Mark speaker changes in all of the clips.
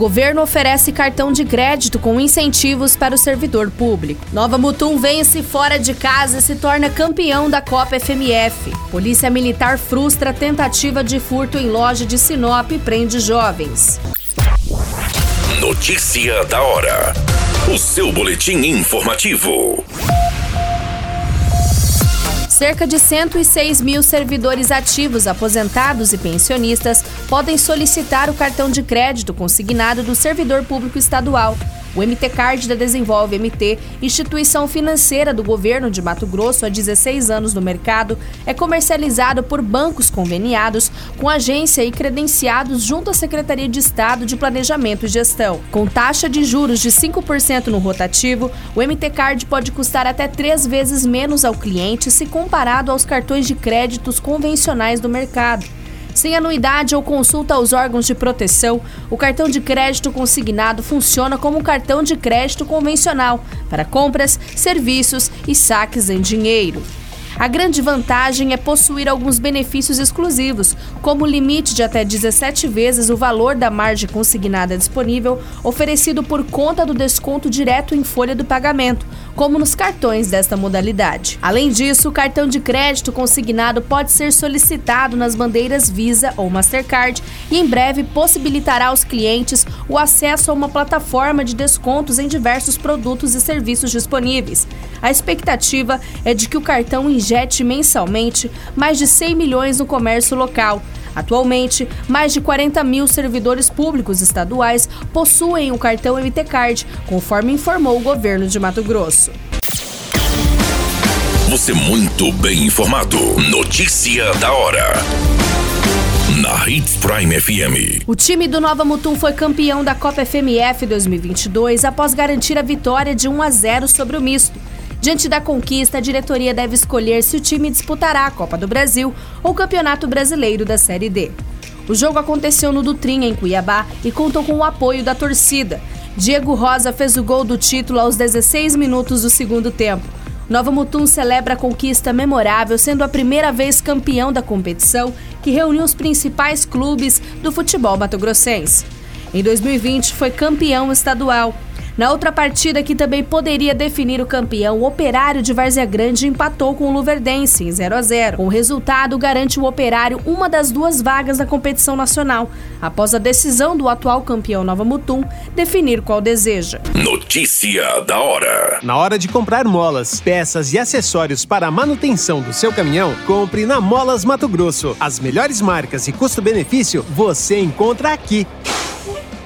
Speaker 1: Governo oferece cartão de crédito com incentivos para o servidor público. Nova Mutum vence fora de casa e se torna campeão da Copa FMF. Polícia Militar frustra tentativa de furto em loja de Sinop e prende jovens.
Speaker 2: Notícia da hora. O seu boletim informativo.
Speaker 1: Cerca de 106 mil servidores ativos, aposentados e pensionistas podem solicitar o cartão de crédito consignado do servidor público estadual. O MT Card da Desenvolve MT, instituição financeira do governo de Mato Grosso há 16 anos no mercado, é comercializado por bancos conveniados com agência e credenciados junto à Secretaria de Estado de Planejamento e Gestão. Com taxa de juros de 5% no rotativo, o MT Card pode custar até três vezes menos ao cliente se comparado aos cartões de créditos convencionais do mercado. Sem anuidade ou consulta aos órgãos de proteção, o cartão de crédito consignado funciona como um cartão de crédito convencional para compras, serviços e saques em dinheiro. A grande vantagem é possuir alguns benefícios exclusivos, como o limite de até 17 vezes o valor da margem consignada disponível, oferecido por conta do desconto direto em folha do pagamento, como nos cartões desta modalidade. Além disso, o cartão de crédito consignado pode ser solicitado nas bandeiras Visa ou Mastercard e em breve possibilitará aos clientes o acesso a uma plataforma de descontos em diversos produtos e serviços disponíveis. A expectativa é de que o cartão injete mensalmente mais de 100 milhões no comércio local. Atualmente, mais de 40 mil servidores públicos estaduais possuem o cartão MT Card, conforme informou o governo de Mato Grosso.
Speaker 2: Você muito bem informado. Notícia da hora. Na Hits Prime FM.
Speaker 1: O time do Nova Mutum foi campeão da Copa FMF 2022 após garantir a vitória de 1 a 0 sobre o Misto. Diante da conquista, a diretoria deve escolher se o time disputará a Copa do Brasil ou o Campeonato Brasileiro da Série D. O jogo aconteceu no Dutrinha, em Cuiabá, e contou com o apoio da torcida. Diego Rosa fez o gol do título aos 16 minutos do segundo tempo. Nova Mutum celebra a conquista memorável, sendo a primeira vez campeão da competição que reuniu os principais clubes do futebol mato-grossense. Em 2020, foi campeão estadual na outra partida que também poderia definir o campeão, o Operário de Várzea Grande empatou com o Luverdense em 0 a 0. O resultado garante o Operário uma das duas vagas da competição nacional, após a decisão do atual campeão Nova Mutum definir qual deseja.
Speaker 2: Notícia da hora.
Speaker 3: Na hora de comprar molas, peças e acessórios para a manutenção do seu caminhão, compre na Molas Mato Grosso. As melhores marcas e custo-benefício você encontra aqui.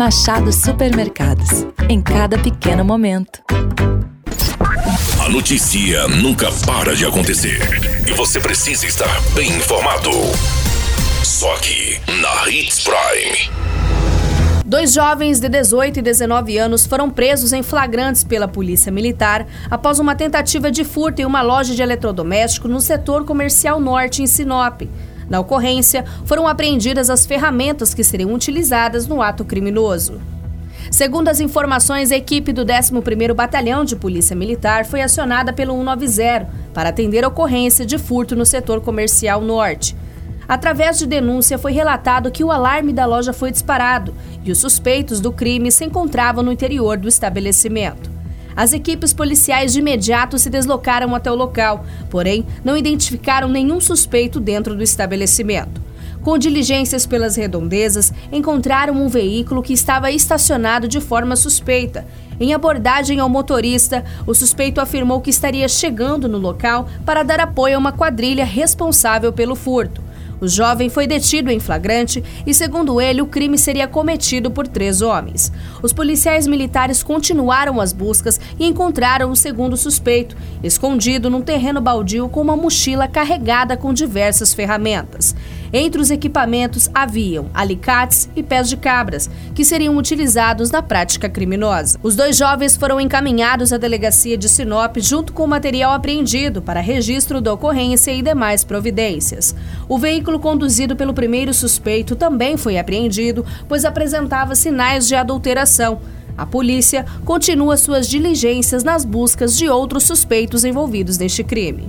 Speaker 4: Machado Supermercados. Em cada pequeno momento.
Speaker 2: A notícia nunca para de acontecer. E você precisa estar bem informado. Só aqui, na Hits Prime.
Speaker 1: Dois jovens de 18 e 19 anos foram presos em flagrantes pela Polícia Militar após uma tentativa de furto em uma loja de eletrodoméstico no setor comercial norte, em Sinop. Na ocorrência, foram apreendidas as ferramentas que seriam utilizadas no ato criminoso. Segundo as informações, a equipe do 11º Batalhão de Polícia Militar foi acionada pelo 190 para atender a ocorrência de furto no setor comercial norte. Através de denúncia, foi relatado que o alarme da loja foi disparado e os suspeitos do crime se encontravam no interior do estabelecimento. As equipes policiais de imediato se deslocaram até o local, porém não identificaram nenhum suspeito dentro do estabelecimento. Com diligências pelas redondezas, encontraram um veículo que estava estacionado de forma suspeita. Em abordagem ao motorista, o suspeito afirmou que estaria chegando no local para dar apoio a uma quadrilha responsável pelo furto. O jovem foi detido em flagrante e, segundo ele, o crime seria cometido por três homens. Os policiais militares continuaram as buscas e encontraram o segundo suspeito, escondido num terreno baldio com uma mochila carregada com diversas ferramentas. Entre os equipamentos haviam alicates e pés de cabras, que seriam utilizados na prática criminosa. Os dois jovens foram encaminhados à delegacia de Sinop junto com o material apreendido para registro da ocorrência e demais providências. O veículo conduzido pelo primeiro suspeito também foi apreendido, pois apresentava sinais de adulteração. A polícia continua suas diligências nas buscas de outros suspeitos envolvidos neste crime.